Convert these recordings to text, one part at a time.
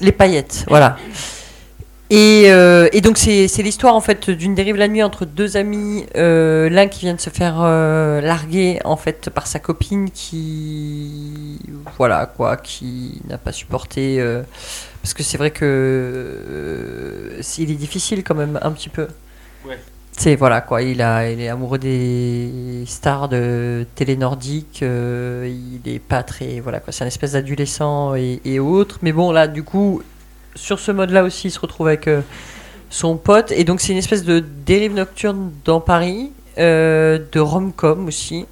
Les paillettes, voilà. Et, euh, et donc c'est l'histoire en fait d'une dérive la nuit entre deux amis, euh, l'un qui vient de se faire euh, larguer en fait par sa copine qui voilà quoi, qui n'a pas supporté parce que c'est vrai que il est difficile quand même un petit peu. Ouais. C'est voilà quoi, il a il est amoureux des stars de télé nordique, euh, il est pas très voilà quoi, c'est un espèce d'adolescent et, autres, mais bon là du coup sur ce mode-là aussi, il se retrouve avec euh, son pote. Et donc, c'est une espèce de dérive nocturne dans Paris, euh, de rom-com aussi.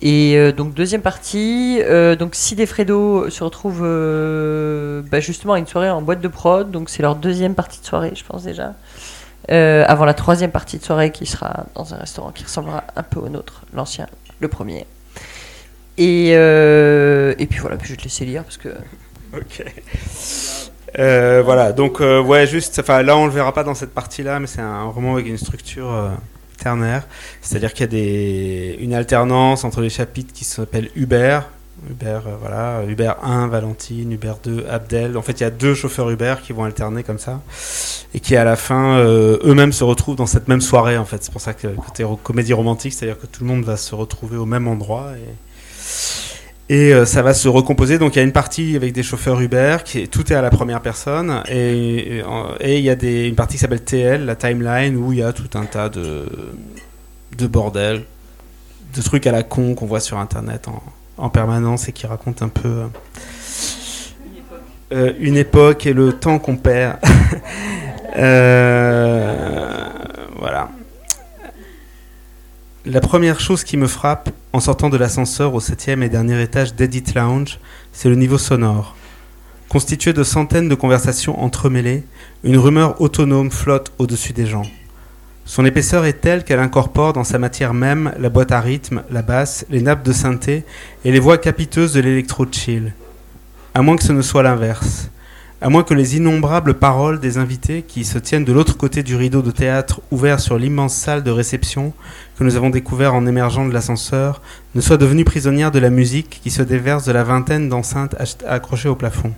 Et donc, deuxième partie, donc Sid et Fredo se retrouvent bah, justement à une soirée en boîte de prod. Donc, c'est leur deuxième partie de soirée, je pense déjà. Euh, avant la troisième partie de soirée qui sera dans un restaurant qui ressemblera un peu au nôtre, l'ancien, le premier. Et, euh, et puis voilà, puis je vais te laisser lire parce que. Ok. Euh, voilà, donc ouais, juste, enfin là on le verra pas dans cette partie-là, mais c'est un roman avec une structure ternaire, c'est-à-dire qu'il y a des, une alternance entre les chapitres qui s'appellent Uber, Uber, euh, voilà, Uber 1, Valentine, Uber 2, Abdel. En fait, il y a deux chauffeurs Uber qui vont alterner comme ça, et qui à la fin euh, eux-mêmes se retrouvent dans cette même soirée. En fait, c'est pour ça que côté comédie romantique, c'est-à-dire que tout le monde va se retrouver au même endroit et euh, ça va se recomposer. Donc il y a une partie avec des chauffeurs Uber, qui est, tout est à la première personne, et il y a des, une partie qui s'appelle TL, la timeline, où il y a tout un tas de, de bordel, de trucs à la con qu'on voit sur Internet en, en permanence et qui racontent un peu euh, euh, une époque et le temps qu'on perd. Euh, voilà. La première chose qui me frappe en sortant de l'ascenseur au septième et dernier étage d'Edit Lounge, c'est le niveau sonore. Constitué de centaines de conversations entremêlées, une rumeur autonome flotte au-dessus des gens. Son épaisseur est telle qu'elle incorpore dans sa matière même la boîte à rythme, la basse, les nappes de synthé et les voix capiteuses de l'électro-chill. À moins que ce ne soit l'inverse. À moins que les innombrables paroles des invités qui se tiennent de l'autre côté du rideau de théâtre ouvert sur l'immense salle de réception que nous avons découvert en émergeant de l'ascenseur ne soient devenues prisonnières de la musique qui se déverse de la vingtaine d'enceintes accrochées au plafond.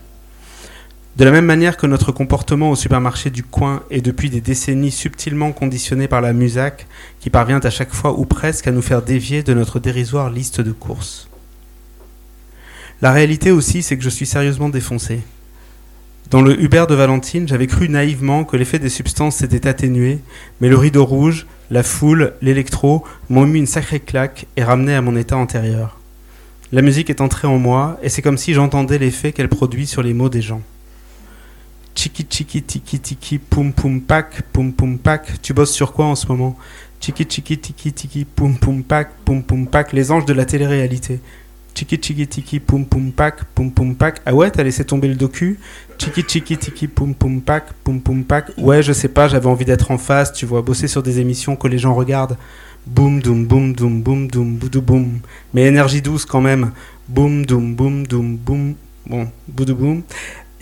De la même manière que notre comportement au supermarché du coin est depuis des décennies subtilement conditionné par la musac qui parvient à chaque fois ou presque à nous faire dévier de notre dérisoire liste de courses. La réalité aussi, c'est que je suis sérieusement défoncé. Dans le Uber de Valentine, j'avais cru naïvement que l'effet des substances s'était atténué, mais le rideau rouge, la foule, l'électro m'ont mis une sacrée claque et ramené à mon état antérieur. La musique est entrée en moi et c'est comme si j'entendais l'effet qu'elle produit sur les mots des gens. Chiki chiki tiki tiki poum poum pack poum poum pack. Tu bosses sur quoi en ce moment? Chiki chiki tiki tiki poum poum pack poum poum pack. Les anges de la télé-réalité. Chiki chiki tiki poum poum pack poum poum pack. Ah ouais, t'as laissé tomber le docu? Chiki chiki tiki poum poum pack poum poum pack. Ouais, je sais pas, j'avais envie d'être en face, tu vois, bosser sur des émissions que les gens regardent. Boum doum boum doum boum doum boudou boum. Mais énergie douce quand même. Boum doum boum doum boum. Bon, boudou boum.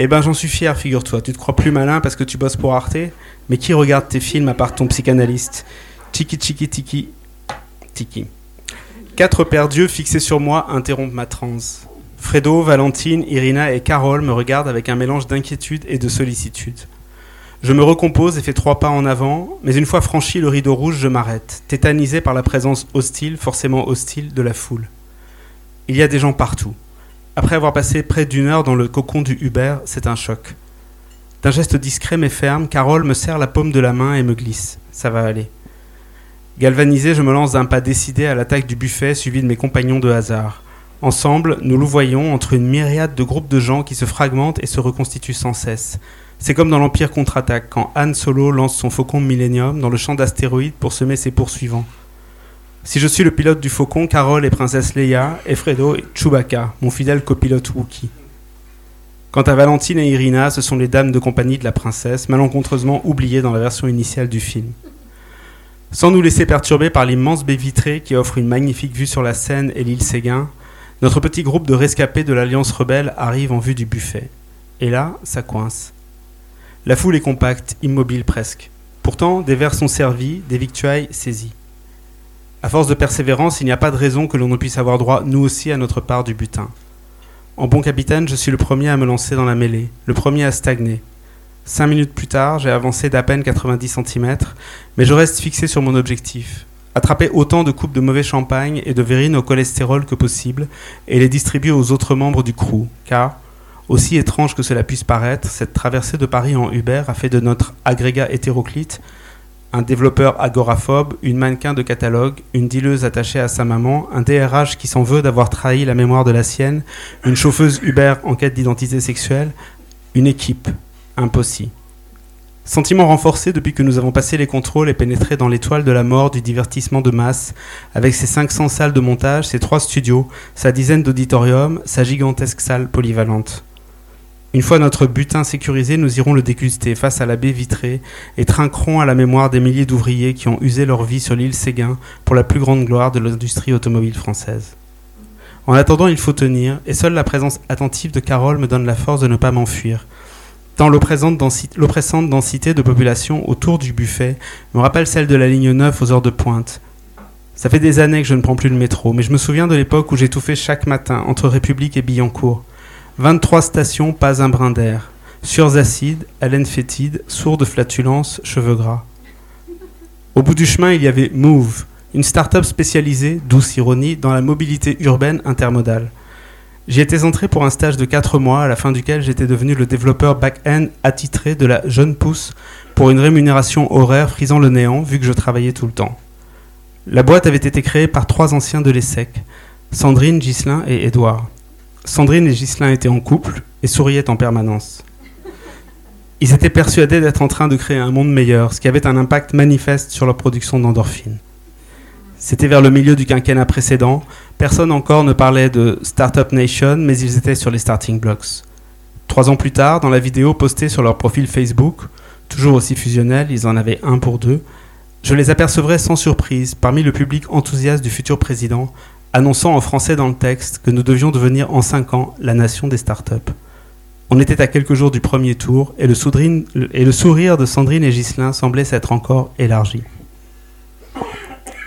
Eh ben j'en suis fier, figure-toi. Tu te crois plus malin parce que tu bosses pour Arte, mais qui regarde tes films à part ton psychanalyste Tiki tiki tiki tiki. Quatre paires d'yeux fixés sur moi interrompent ma transe. Fredo, Valentine, Irina et Carole me regardent avec un mélange d'inquiétude et de sollicitude. Je me recompose et fais trois pas en avant, mais une fois franchi le rideau rouge, je m'arrête, tétanisé par la présence hostile, forcément hostile, de la foule. Il y a des gens partout. Après avoir passé près d'une heure dans le cocon du Uber, c'est un choc. D'un geste discret mais ferme, Carole me serre la paume de la main et me glisse. Ça va aller. Galvanisé, je me lance d'un pas décidé à l'attaque du buffet, suivi de mes compagnons de hasard. Ensemble, nous louvoyons entre une myriade de groupes de gens qui se fragmentent et se reconstituent sans cesse. C'est comme dans l'Empire contre-attaque, quand Han Solo lance son faucon Millennium dans le champ d'astéroïdes pour semer ses poursuivants. Si je suis le pilote du faucon, Carole est princesse Leia, et Fredo est Chewbacca, mon fidèle copilote Wookie. Quant à Valentine et Irina, ce sont les dames de compagnie de la princesse, malencontreusement oubliées dans la version initiale du film. Sans nous laisser perturber par l'immense baie vitrée qui offre une magnifique vue sur la Seine et l'île Séguin, notre petit groupe de rescapés de l'Alliance rebelle arrive en vue du buffet. Et là, ça coince. La foule est compacte, immobile presque. Pourtant, des verres sont servis, des victuailles saisies. À force de persévérance, il n'y a pas de raison que l'on ne puisse avoir droit, nous aussi, à notre part du butin. En bon capitaine, je suis le premier à me lancer dans la mêlée, le premier à stagner. Cinq minutes plus tard, j'ai avancé d'à peine 90 cm, mais je reste fixé sur mon objectif. Attraper autant de coupes de mauvais champagne et de verrine au cholestérol que possible et les distribuer aux autres membres du crew, car, aussi étrange que cela puisse paraître, cette traversée de Paris en Uber a fait de notre agrégat hétéroclite un développeur agoraphobe, une mannequin de catalogue, une dileuse attachée à sa maman, un DRH qui s'en veut d'avoir trahi la mémoire de la sienne, une chauffeuse Uber en quête d'identité sexuelle, une équipe, impossible. Sentiment renforcé depuis que nous avons passé les contrôles et pénétré dans l'étoile de la mort du divertissement de masse, avec ses 500 salles de montage, ses trois studios, sa dizaine d'auditoriums, sa gigantesque salle polyvalente. Une fois notre butin sécurisé, nous irons le déguster face à la baie vitrée et trinquerons à la mémoire des milliers d'ouvriers qui ont usé leur vie sur l'île Séguin pour la plus grande gloire de l'industrie automobile française. En attendant, il faut tenir, et seule la présence attentive de Carole me donne la force de ne pas m'enfuir. Tant l'oppressante densité de population autour du buffet me rappelle celle de la ligne 9 aux heures de pointe. Ça fait des années que je ne prends plus le métro, mais je me souviens de l'époque où j'étouffais chaque matin entre République et Billancourt. 23 stations, pas un brin d'air. Surs acides, haleine fétide, sourde flatulence, cheveux gras. Au bout du chemin, il y avait Move, une start-up spécialisée, douce ironie, dans la mobilité urbaine intermodale. J'y étais entré pour un stage de 4 mois, à la fin duquel j'étais devenu le développeur back-end attitré de la jeune pousse pour une rémunération horaire frisant le néant, vu que je travaillais tout le temps. La boîte avait été créée par trois anciens de l'ESSEC, Sandrine, Ghislain et Édouard. Sandrine et Ghislain étaient en couple et souriaient en permanence. Ils étaient persuadés d'être en train de créer un monde meilleur, ce qui avait un impact manifeste sur leur production d'endorphines. C'était vers le milieu du quinquennat précédent. Personne encore ne parlait de Startup Nation, mais ils étaient sur les starting blocks. Trois ans plus tard, dans la vidéo postée sur leur profil Facebook, toujours aussi fusionnel, ils en avaient un pour deux, je les apercevrais sans surprise parmi le public enthousiaste du futur président, annonçant en français dans le texte que nous devions devenir en cinq ans la nation des startups. On était à quelques jours du premier tour et le, et le sourire de Sandrine et Ghislain semblait s'être encore élargi.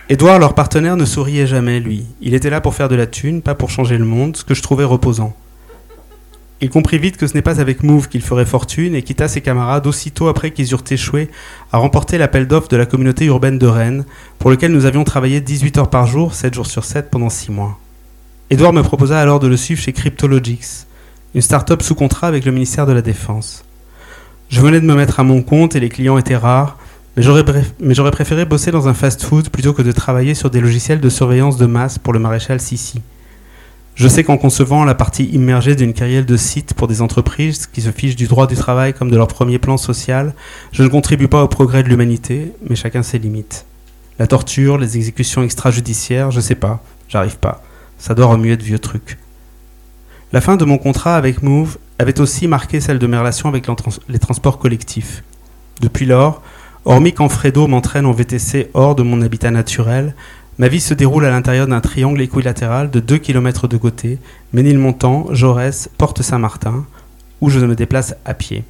Édouard, leur partenaire, ne souriait jamais, lui. Il était là pour faire de la thune, pas pour changer le monde, ce que je trouvais reposant. Il comprit vite que ce n'est pas avec Move qu'il ferait fortune et quitta ses camarades aussitôt après qu'ils eurent échoué à remporter l'appel d'offres de la communauté urbaine de Rennes, pour lequel nous avions travaillé 18 heures par jour, 7 jours sur 7 pendant 6 mois. Edouard me proposa alors de le suivre chez Cryptologics, une start-up sous contrat avec le ministère de la Défense. Je venais de me mettre à mon compte et les clients étaient rares, mais j'aurais préféré bosser dans un fast-food plutôt que de travailler sur des logiciels de surveillance de masse pour le maréchal Sissi. Je sais qu'en concevant la partie immergée d'une carrière de site pour des entreprises qui se fichent du droit du travail comme de leur premier plan social, je ne contribue pas au progrès de l'humanité, mais chacun ses limites. La torture, les exécutions extrajudiciaires, je sais pas, j'arrive pas. Ça doit remuer de vieux trucs. La fin de mon contrat avec Move avait aussi marqué celle de mes relations avec les transports collectifs. Depuis lors, hormis quand Fredo m'entraîne en VTC hors de mon habitat naturel, Ma vie se déroule à l'intérieur d'un triangle équilatéral de 2 km de côté, Ménilmontant, Jaurès, Porte Saint-Martin, où je me déplace à pied.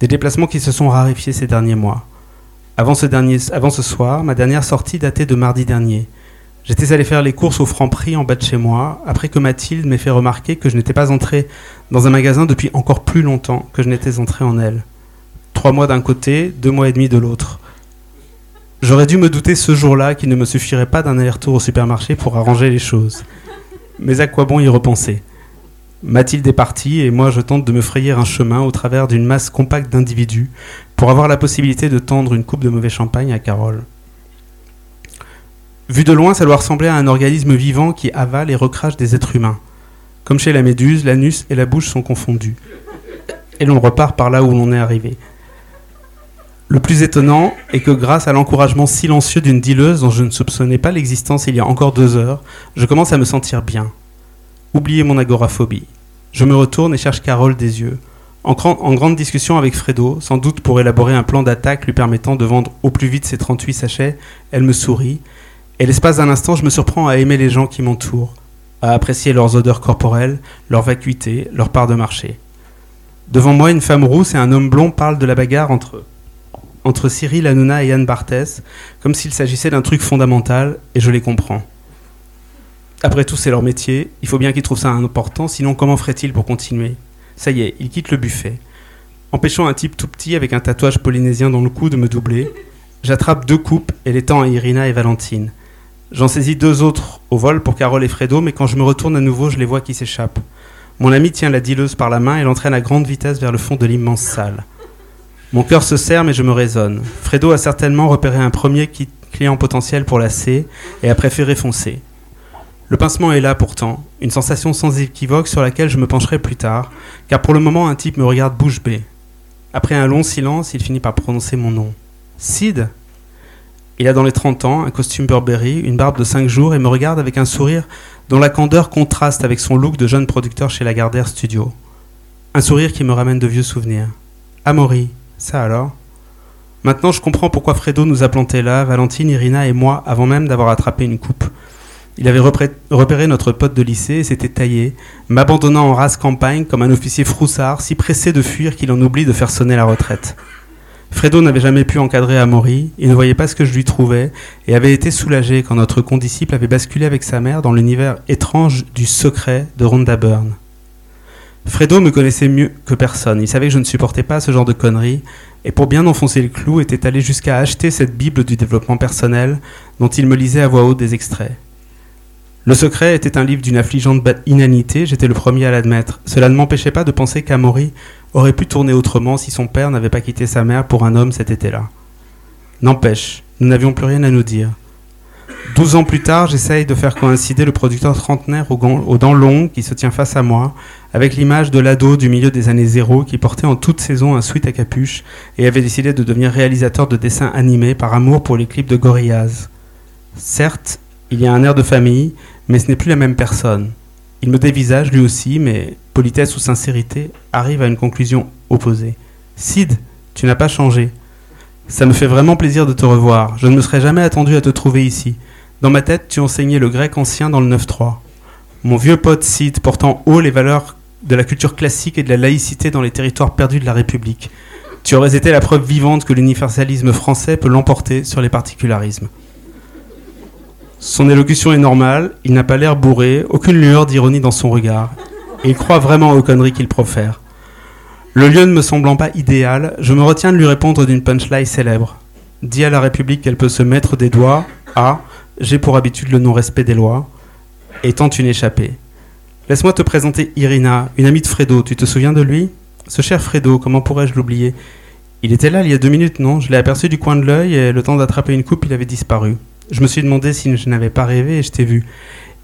Des déplacements qui se sont raréfiés ces derniers mois. Avant ce, dernier, avant ce soir, ma dernière sortie datait de mardi dernier. J'étais allé faire les courses au franc prix en bas de chez moi, après que Mathilde m'ait fait remarquer que je n'étais pas entré dans un magasin depuis encore plus longtemps que je n'étais entré en elle. Trois mois d'un côté, deux mois et demi de l'autre. J'aurais dû me douter ce jour-là qu'il ne me suffirait pas d'un aller-retour au supermarché pour arranger les choses. Mais à quoi bon y repenser? Mathilde est partie et moi je tente de me frayer un chemin au travers d'une masse compacte d'individus pour avoir la possibilité de tendre une coupe de mauvais champagne à Carole. Vu de loin, ça doit ressembler à un organisme vivant qui avale et recrache des êtres humains. Comme chez la méduse, l'anus et la bouche sont confondus. Et l'on repart par là où l'on est arrivé. Le plus étonnant est que grâce à l'encouragement silencieux d'une dileuse dont je ne soupçonnais pas l'existence il y a encore deux heures, je commence à me sentir bien. Oubliez mon agoraphobie. Je me retourne et cherche Carole des yeux. En, en grande discussion avec Fredo, sans doute pour élaborer un plan d'attaque lui permettant de vendre au plus vite ses 38 sachets, elle me sourit, et l'espace d'un instant, je me surprends à aimer les gens qui m'entourent, à apprécier leurs odeurs corporelles, leur vacuité, leur part de marché. Devant moi, une femme rousse et un homme blond parlent de la bagarre entre eux entre Cyril Hanouna et Yann Barthès, comme s'il s'agissait d'un truc fondamental, et je les comprends. Après tout, c'est leur métier. Il faut bien qu'ils trouvent ça important, sinon comment ferait-il pour continuer? Ça y est, il quitte le buffet. Empêchant un type tout petit avec un tatouage polynésien dans le cou de me doubler, j'attrape deux coupes et les tends à Irina et Valentine. J'en saisis deux autres au vol pour Carole et Fredo, mais quand je me retourne à nouveau, je les vois qui s'échappent. Mon ami tient la dileuse par la main et l'entraîne à grande vitesse vers le fond de l'immense salle. Mon cœur se serre, mais je me raisonne. Fredo a certainement repéré un premier client potentiel pour la C et a préféré foncer. Le pincement est là pourtant, une sensation sans équivoque sur laquelle je me pencherai plus tard, car pour le moment un type me regarde bouche bée. Après un long silence, il finit par prononcer mon nom. Sid? Il a dans les 30 ans, un costume Burberry, une barbe de 5 jours et me regarde avec un sourire dont la candeur contraste avec son look de jeune producteur chez Lagardère Studio. Un sourire qui me ramène de vieux souvenirs. Amaury, ça alors? Maintenant je comprends pourquoi Fredo nous a plantés là, Valentine, Irina et moi, avant même d'avoir attrapé une coupe. Il avait repéré notre pote de lycée et s'était taillé, m'abandonnant en race campagne comme un officier froussard, si pressé de fuir qu'il en oublie de faire sonner la retraite. Fredo n'avait jamais pu encadrer Amaury, il ne voyait pas ce que je lui trouvais, et avait été soulagé quand notre condisciple avait basculé avec sa mère dans l'univers étrange du secret de Rhonda Byrne. Fredo me connaissait mieux que personne, il savait que je ne supportais pas ce genre de conneries, et pour bien enfoncer le clou était allé jusqu'à acheter cette Bible du développement personnel dont il me lisait à voix haute des extraits. Le secret était un livre d'une affligeante inanité, j'étais le premier à l'admettre. Cela ne m'empêchait pas de penser qu'Amaury aurait pu tourner autrement si son père n'avait pas quitté sa mère pour un homme cet été-là. N'empêche, nous n'avions plus rien à nous dire. Douze ans plus tard, j'essaye de faire coïncider le producteur trentenaire aux, dents longues qui se tient face à moi, avec l'image de l'ado du milieu des années zéro qui portait en toute saison un sweat à capuche et avait décidé de devenir réalisateur de dessins animés par amour pour les clips de Gorillaz. Certes, il y a un air de famille, mais ce n'est plus la même personne. Il me dévisage lui aussi, mais politesse ou sincérité arrive à une conclusion opposée. Sid, tu n'as pas changé. Ça me fait vraiment plaisir de te revoir. Je ne me serais jamais attendu à te trouver ici. Dans ma tête, tu enseignais le grec ancien dans le 9-3. Mon vieux pote Sid portant haut les valeurs de la culture classique et de la laïcité dans les territoires perdus de la République. Tu aurais été la preuve vivante que l'universalisme français peut l'emporter sur les particularismes. Son élocution est normale, il n'a pas l'air bourré, aucune lueur d'ironie dans son regard, il croit vraiment aux conneries qu'il profère. Le lieu ne me semblant pas idéal, je me retiens de lui répondre d'une punchline célèbre. Dis à la République qu'elle peut se mettre des doigts à J'ai pour habitude le non-respect des lois, tente une échappée. Laisse-moi te présenter Irina, une amie de Fredo, tu te souviens de lui? Ce cher Fredo, comment pourrais-je l'oublier? Il était là il y a deux minutes, non? Je l'ai aperçu du coin de l'œil et le temps d'attraper une coupe, il avait disparu. Je me suis demandé si je n'avais pas rêvé et je t'ai vu.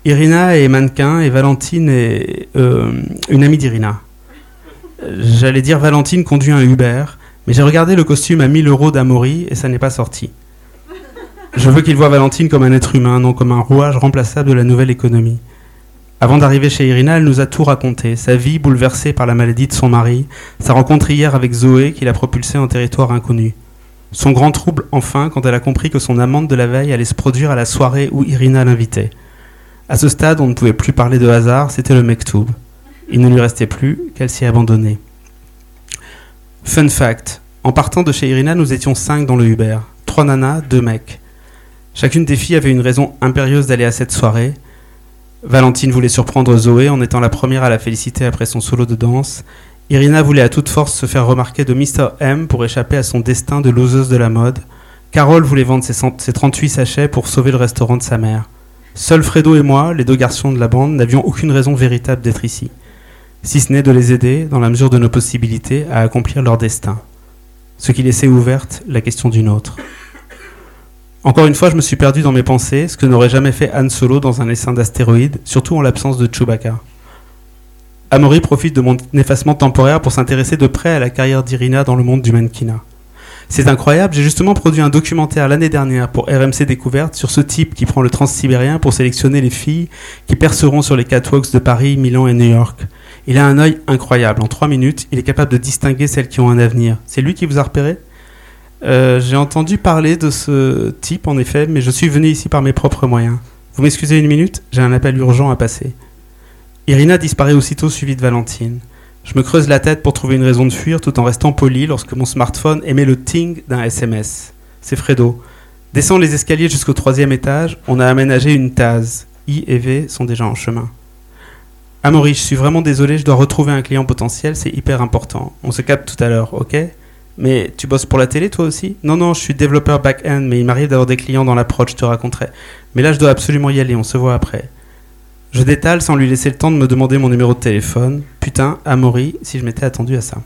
Irina est mannequin et Valentine est euh, une amie d'Irina. J'allais dire Valentine conduit un Uber, mais j'ai regardé le costume à 1000 euros d'Amaury et ça n'est pas sorti. Je veux qu'il voit Valentine comme un être humain, non comme un rouage remplaçable de la nouvelle économie. Avant d'arriver chez Irina, elle nous a tout raconté. Sa vie bouleversée par la maladie de son mari, sa rencontre hier avec Zoé qui l'a propulsée en territoire inconnu. Son grand trouble, enfin, quand elle a compris que son amante de la veille allait se produire à la soirée où Irina l'invitait. À ce stade, on ne pouvait plus parler de hasard, c'était le Mektoub. Il ne lui restait plus qu'elle s'y abandonnait. Fun fact en partant de chez Irina, nous étions cinq dans le Uber. Trois nanas, deux mecs. Chacune des filles avait une raison impérieuse d'aller à cette soirée. Valentine voulait surprendre Zoé en étant la première à la féliciter après son solo de danse, Irina voulait à toute force se faire remarquer de Mr. M pour échapper à son destin de loseuse de la mode. Carole voulait vendre ses, 38 sachets pour sauver le restaurant de sa mère. Seuls Fredo et moi, les deux garçons de la bande, n'avions aucune raison véritable d'être ici, si ce n'est de les aider, dans la mesure de nos possibilités, à accomplir leur destin. Ce qui laissait ouverte la question d'une autre. Encore une fois, je me suis perdu dans mes pensées, ce que n'aurait jamais fait Han Solo dans un essaim d'astéroïdes, surtout en l'absence de Chewbacca. Amaury profite de mon effacement temporaire pour s'intéresser de près à la carrière d'Irina dans le monde du mannequinat. C'est incroyable, j'ai justement produit un documentaire l'année dernière pour RMC Découverte sur ce type qui prend le transsibérien pour sélectionner les filles qui perceront sur les catwalks de Paris, Milan et New York. Il a un œil incroyable. En trois minutes, il est capable de distinguer celles qui ont un avenir. C'est lui qui vous a repéré? Euh, J'ai entendu parler de ce type en effet, mais je suis venu ici par mes propres moyens. Vous m'excusez une minute J'ai un appel urgent à passer. Irina disparaît aussitôt suivie de Valentine. Je me creuse la tête pour trouver une raison de fuir tout en restant poli lorsque mon smartphone émet le ting d'un SMS. C'est Fredo. Descend les escaliers jusqu'au troisième étage, on a aménagé une tase. I et V sont déjà en chemin. Amaury, je suis vraiment désolé, je dois retrouver un client potentiel, c'est hyper important. On se capte tout à l'heure, ok? Mais tu bosses pour la télé toi aussi? Non, non, je suis développeur back-end, mais il m'arrive d'avoir des clients dans l'approche, je te raconterai. Mais là, je dois absolument y aller, on se voit après. Je détale sans lui laisser le temps de me demander mon numéro de téléphone. Putain, Amaury, si je m'étais attendu à ça.